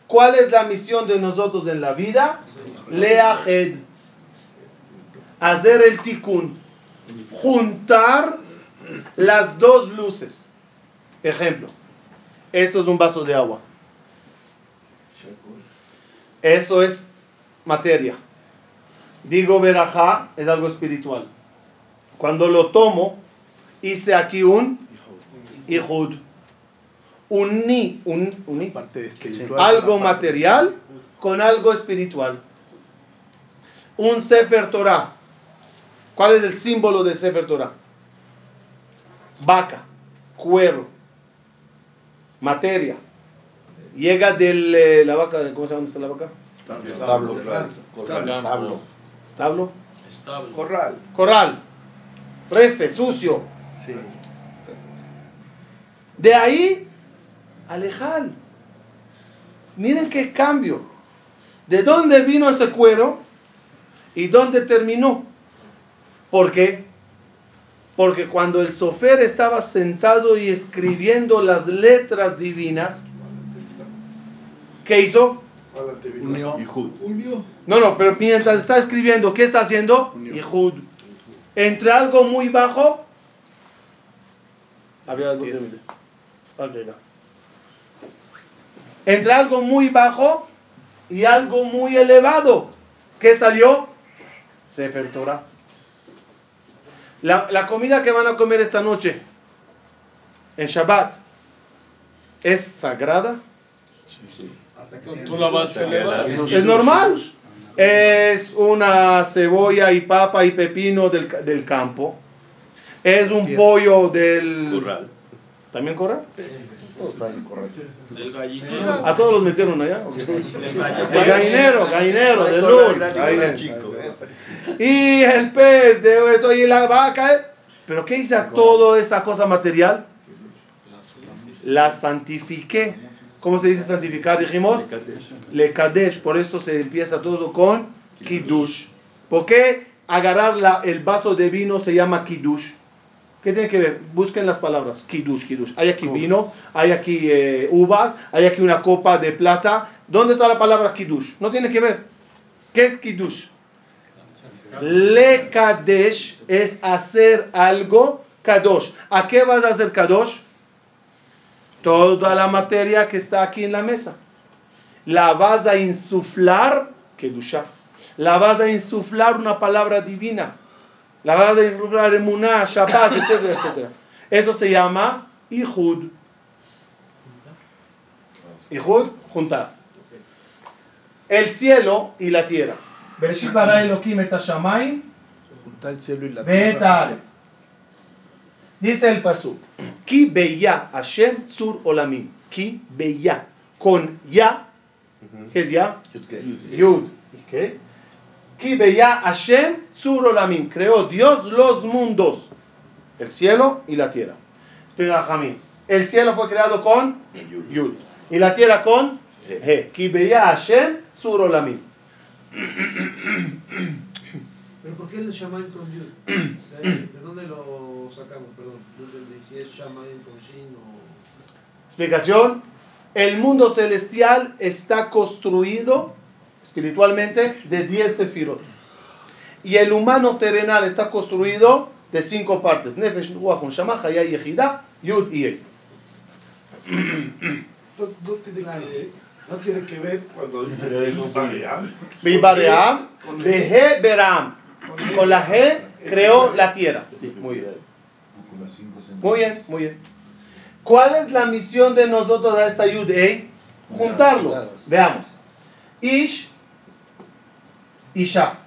¿Cuál es la misión de nosotros en la vida? Leahed. Hacer el Tikkun. Juntar las dos luces. Ejemplo, esto es un vaso de agua. Eso es materia. Digo verajá es algo espiritual. Cuando lo tomo, hice aquí un ihud. Uní, un, uní algo material con algo espiritual. Un Sefer Torah. ¿Cuál es el símbolo de Sefer Torah? vaca, cuero, materia. Llega del eh, la vaca, ¿cómo se llama dónde está la vaca? Establo. Establo. Establo. Estable. Corral. Corral. refe, sucio. De ahí, alejal. Miren qué cambio. ¿De dónde vino ese cuero y dónde terminó? ¿Por qué? Porque cuando el sofer estaba sentado y escribiendo las letras divinas, ¿qué hizo? Unió. No, no, pero mientras está escribiendo, ¿qué está haciendo? Yehud. Entre algo muy bajo. Había algo que me dice. Ok, no. Entre algo muy bajo y algo muy elevado. ¿Qué salió? Sefer Torah. La, la comida que van a comer esta noche en Shabbat es sagrada. Tú la vas a celebrar. Es normal. Es una cebolla y papa y pepino del, del campo. Es un pollo del... ¿También corral? Todo está en correcto. El gallinero. ¿A todos los metieron allá? ¿O qué? El El gallinero, gallinero, de luz. Chico. Y el pez de esto y la vaca. ¿eh? ¿Pero qué hice a toda esa cosa material? La santifiqué. ¿Cómo se dice santificar? Dijimos. Le kadesh. Por eso se empieza todo con kiddush. ¿Por qué agarrar la- el vaso de vino se llama kiddush? ¿Qué tiene que ver? Busquen las palabras. Kiddush, kiddush. Hay aquí vino, hay aquí eh, uvas, hay aquí una copa de plata. ¿Dónde está la palabra kiddush? No tiene que ver. ¿Qué es kiddush? Le kadesh es hacer algo kadosh. ¿A qué vas a hacer kadosh? Toda la materia que está aquí en la mesa. La vas a insuflar kedusha. La vas a insuflar una palabra divina. La verdad de involucrar emuná, Shabbat, etcétera, etcétera. Eso se llama Ihud. Ihud, juntar. El cielo y la tierra. Bereshit bara Elohim et Hashamayim. Juntar el cielo y la tierra. Dice el pasuk. Ki beya Hashem tzur olamim. Ki beya. Con ya. ¿Qué es ya? Yud. ¿Qué? Ki beya Hashem tzur olamim. Creó Dios los mundos. El cielo y la tierra. Explica Jamín. El cielo fue creado con Yud. Y la tierra con He. Ki beya Hashem tzur olamim. ¿Pero por qué el Shamaim con Yud? ¿De, de dónde lo sacamos? Perdón, no entendí si es Shamaim con Shin o... Explicación. El mundo celestial está construido espiritualmente de 10 sefirot. Y el humano terrenal está construido de cinco partes. Nefesh, Ruach, Neshama, Chaya y Yehida, Yud y. No, no tiene que, no tiene que ver cuando dice Baream. Bibaream, Behe Beram. Con la G creó la tierra. Sí, muy bien. Muy bien, muy bien. ¿Cuál es la misión de nosotros a esta Yud Ei? Juntarlo. Veamos. Ish, Isha.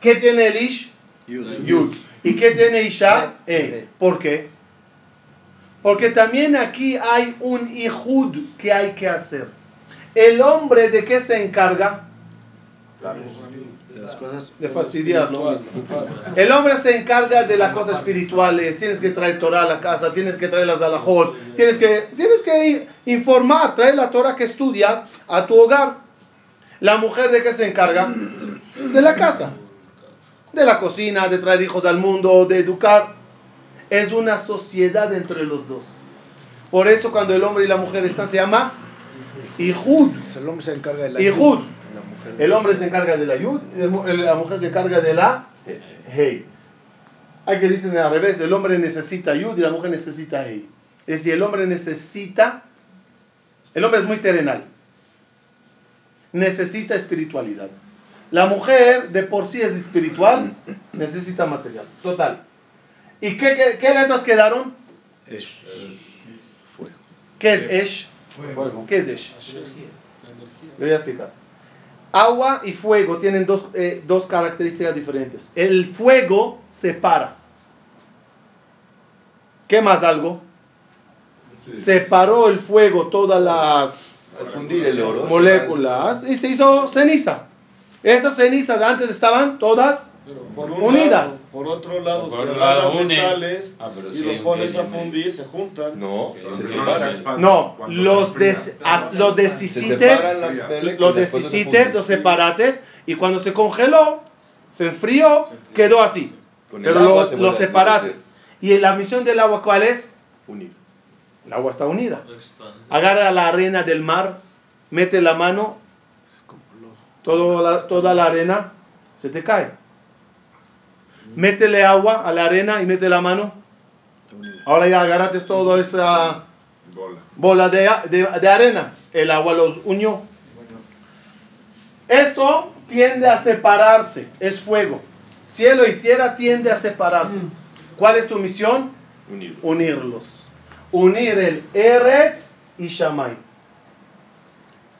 ¿Qué tiene el Ish? Yud. ¿Y qué tiene Isha? Ei. ¿Por qué? Porque también aquí hay un Ihud que hay que hacer. El hombre de qué se encarga? De las cosas De fastidiarlo. El hombre se encarga de las cosas espirituales. Tienes que traer Torah a la casa, tienes que traer las alajot, tienes que, tienes que informar, traer la Torah que estudias a tu hogar. La mujer de qué se encarga? De la casa, de la cocina, de traer hijos al mundo, de educar. Es una sociedad entre los dos. Por eso cuando el hombre y la mujer están se llama Ihud. El hombre se encarga de la mujer El hombre se encarga de la yud la mujer se encarga de la hey. Hay que dicen al revés, el hombre necesita yud y la mujer necesita hey. Es decir, el hombre necesita, el hombre es muy terrenal, necesita espiritualidad. La mujer de por sí es espiritual, necesita material. Total. ¿Y qué, qué, qué letras quedaron? ¿Qué es Esh? Fuego. ¿Qué es Esh? Le voy a explicar. Agua y fuego tienen dos, eh, dos características diferentes. El fuego separa. ¿Qué más algo? Separó el fuego todas las Al fundir el oro. moléculas y se hizo ceniza. Esas cenizas antes estaban todas Pero por un unidas. lado, por otro lado, Por si un lado agarras une. metales Ah, pero y sí, los pones a fundir, se juntan. No, se no los separan. expande. No, Cuando los, se des, as- los Se desicites, los se desicites, los separates, y cuando se congeló, se enfrió, quedó así. Pero los, se los separates. ¿Y la misión del agua cuál es? Unir. El agua está unida. Agarra la arena del mar, mete la mano, todo la- toda la arena se te cae. Métele agua a la arena y mete la mano. Ahora ya agarraste toda esa Bola. de, de- de arena. El agua los unió. Esto tiende a separarse, es fuego. Cielo y tierra tiende a separarse. ¿Cuál es tu misión? Unir. Unirlos. Unir el Eretz y Shamay.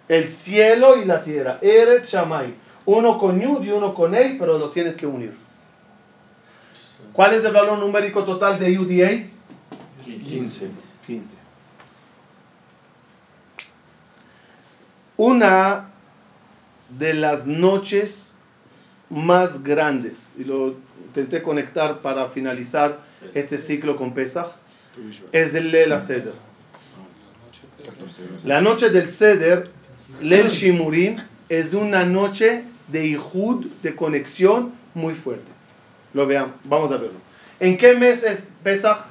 El cielo y la tierra. Eretz, Shamay. Uno con Yud y uno con Ei, pero lo tienes que unir. ¿Cuál es el valor numérico total de Yud y Ei? 15. 15. Una de las noches más grandes, y lo intenté conectar para finalizar este ciclo con Pesach, es el Leil Seder. La noche del Seder, Leil Shimurim, es una noche de Ihud, de conexión muy fuerte. Lo veamos, vamos a verlo. ¿En qué mes es Pesach?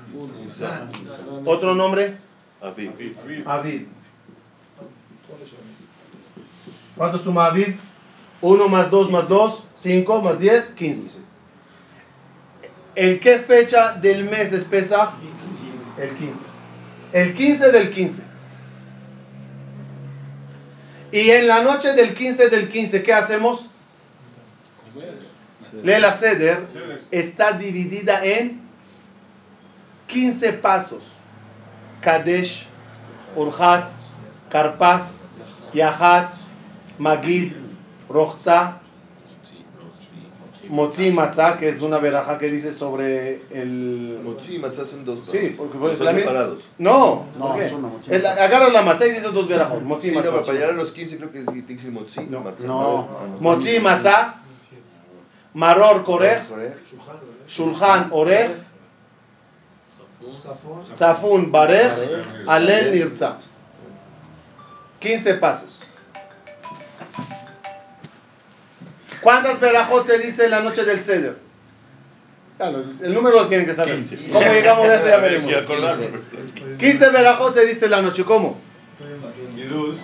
¿Otro nombre? Aviv. Aviv. ¿Cuánto suma Aviv? 1 más 2 más 2, 5 más 10, 15. ¿En qué fecha del mes es Pesach? El 15. El 15 del 15. Y en la noche del 15 del 15, ¿qué hacemos? Lela Seder está dividida en 15 pasos. Kadesh, Urhatz, Karpas, Yahatz, Magid, Rochza, Motzi Matzah, que es una veraja que dice sobre el... Motzi y matzah son dos. Sí, porque pues, son separados. No, No, ¿por es una motzi Es la- matzah. agarras la matzah y dices dos verajos. Motzi Sí, no, Matzah. pero para llegar a los 15 creo que tiene que decir motzi. No. matzah. No. Motzi Matzah, Maror Korech, Shulchan Orech, Zafun Barech, Alel Nirza. 15 pasos. ¿Cuántas verajot se dice en la noche del Seder? Ya lo- El número lo tienen que saber. ¿Cómo llegamos a eso? Ya veremos. Sí, acordarme. 15 verajot se dice en la noche. ¿Cómo? Kiddush.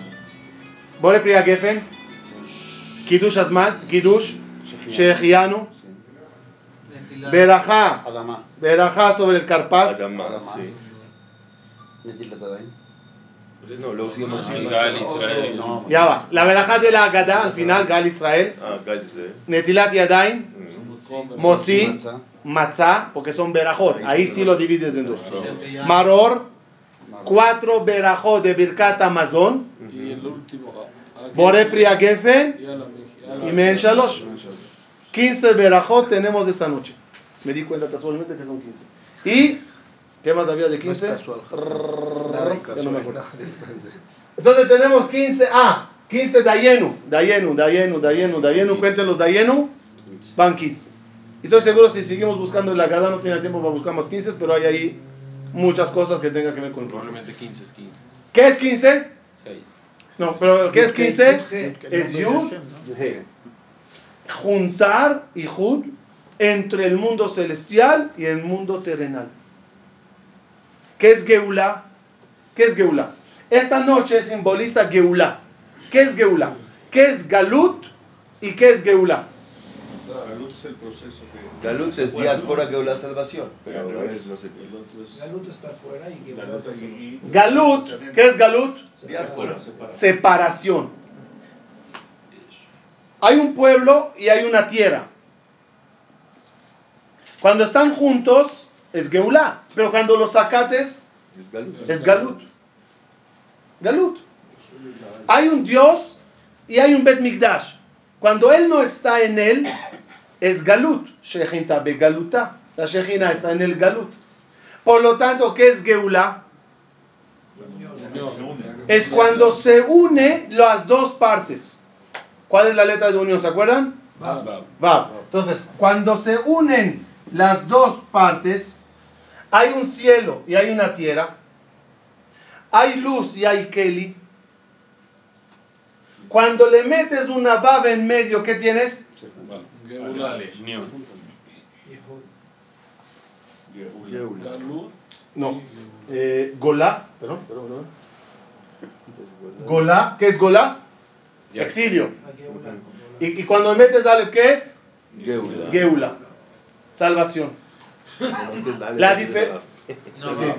Bore Priya Gefen, Kiddush Asman, Kiddush, Shechianu, Berajá, Adama. Berajá sobre el Karpaz, Adama, Adama. sí. No, luego sigue. Ay, matzah. Gal Israel. No, ya va. La Berajá de la Agadá, al final, Gal Israel, Ah, Gal Israel. Netilat Yadayim, Mm. Motzi, Matzah. Matzah, porque son Berajot. Ahí sí lo divides en dos. Maror. Cuatro Berajot de Birkat Amazon, Y el último. ah. Priya Gefen Y Men Shalosh. 15 Berajot tenemos esta noche. Me di cuenta casualmente que son 15. ¿Y qué más había de 15? Ya no me acuerdo. Entonces tenemos 15, ah, 15 Dayenu, Dayenu, Dayenu, Dayenu, Dayenu, cuenten los Dayenu, van 15. Y estoy seguro si seguimos buscando en la Gada no tiene tiempo para buscar más 15, pero hay ahí muchas cosas que tengan que ver con 15. Probablemente 15 es 15. ¿Qué es 15? 6. No, pero ¿qué es 15? Yud-He. Es Yud. Juntar y Jud entre el mundo celestial y el mundo terrenal. ¿Qué es Geula? ¿Qué es Geula? Esta noche simboliza Geula. ¿Qué es Geula? ¿Qué es Galut y qué es Geula? Galut es el proceso que. Galut es diáspora la salvación. Pero revés. es, no sé. El otro es. Galut está afuera y Geulá Galut Galut, ¿qué es Galut? Diáspora. Separación. Hay un pueblo y hay una tierra. Cuando están juntos es Geulá, pero cuando los sacates Es Galut. es Galut. Galut. Hay un Dios y hay un Bet Mikdash. Cuando él no está en él, es Galut. Shechinta Begaluta. La Shechina está en el Galut. Por lo tanto, ¿qué es Geulá? Es cuando se une las dos partes. ¿Cuál es la letra de unión? ¿Se acuerdan? Vav. Entonces, cuando se unen las dos partes, hay un cielo y hay una tierra, hay luz y hay Kelly. Cuando le metes una Vav en medio, ¿qué tienes? No. Eh, Golá, perdón, perdón, perdón. Golá, ¿qué es Golá? Exilio. Y, y cuando metes Aleph, ¿qué es? Geula. Geula. Salvación. La diferencia. No, no.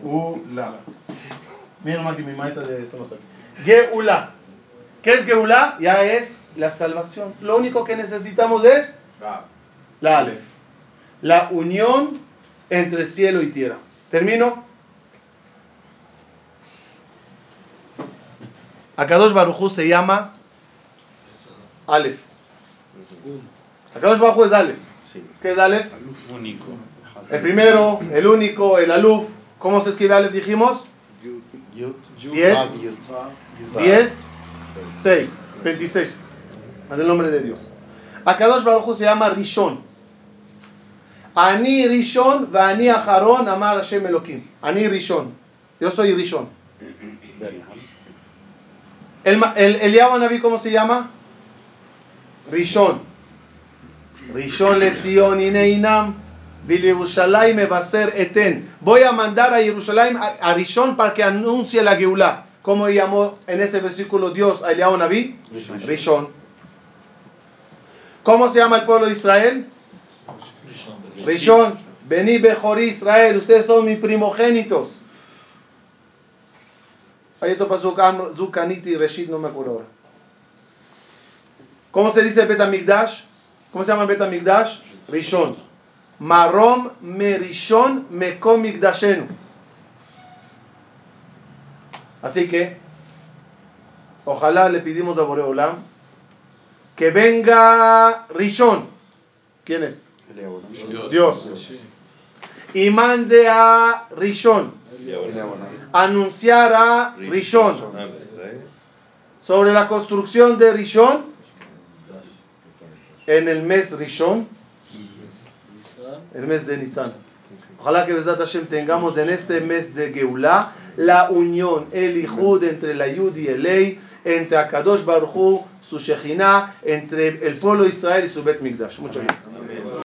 Geula. Mira nomás que mi maestra de esto no está aquí. Geula. ¿Qué es Geula? Ya es la salvación. Lo único que necesitamos es la Aleph. La unión entre cielo y tierra. ¿Termino? Akadosh Baruj se llama Aleph. Akadosh Baruj es Aleph. ¿Qué es Aleph? Único. El primero, el único, el Aluf. ¿Cómo se escribe Aleph? Dijimos. 10, 10, 6, 26. Es el nombre de Dios. Akadosh Baruj se llama Rishon. Ani Rishon, Vani Aharon, Amar Hashem Elohim. Ani Rishon. Yo soy Rishon. El, ma- el Eliyahu Naví, ¿cómo se llama? Rishon. Rishon Letzion Ineinam. Eten. Voy a mandar a Jerusalén a, Rishon para que anuncie la Geulah. ¿Cómo llamó en ese versículo Dios a Eliyahu Naví? Rishon. ¿Cómo se llama el pueblo de Israel? Rishon. Vení Bejori Israel. Ustedes son mis primogénitos. Pasuk, Am- Zukaniti, Reshit, no me acuerdo ahora. ¿Cómo se dice el Betamigdash? ¿Cómo se llama el Betamigdash? Rishon. Marom merishon mekom migdashenu. Así que, ojalá le pedimos a Boreolam que venga Rishon. ¿Quién es? Dios. Y mande a Rishon. Anunciar a Rishon sobre la construcción de Rishon en el mes Rishon, el mes de Nisan. Ojalá que Besat Hashem tengamos en este mes de Geulah la unión, el Ijud entre la Yud y el Ley, entre Akadosh Baruch Hu, su Shekhinah, entre el pueblo de Israel y su Bet Mikdash. Muchas gracias.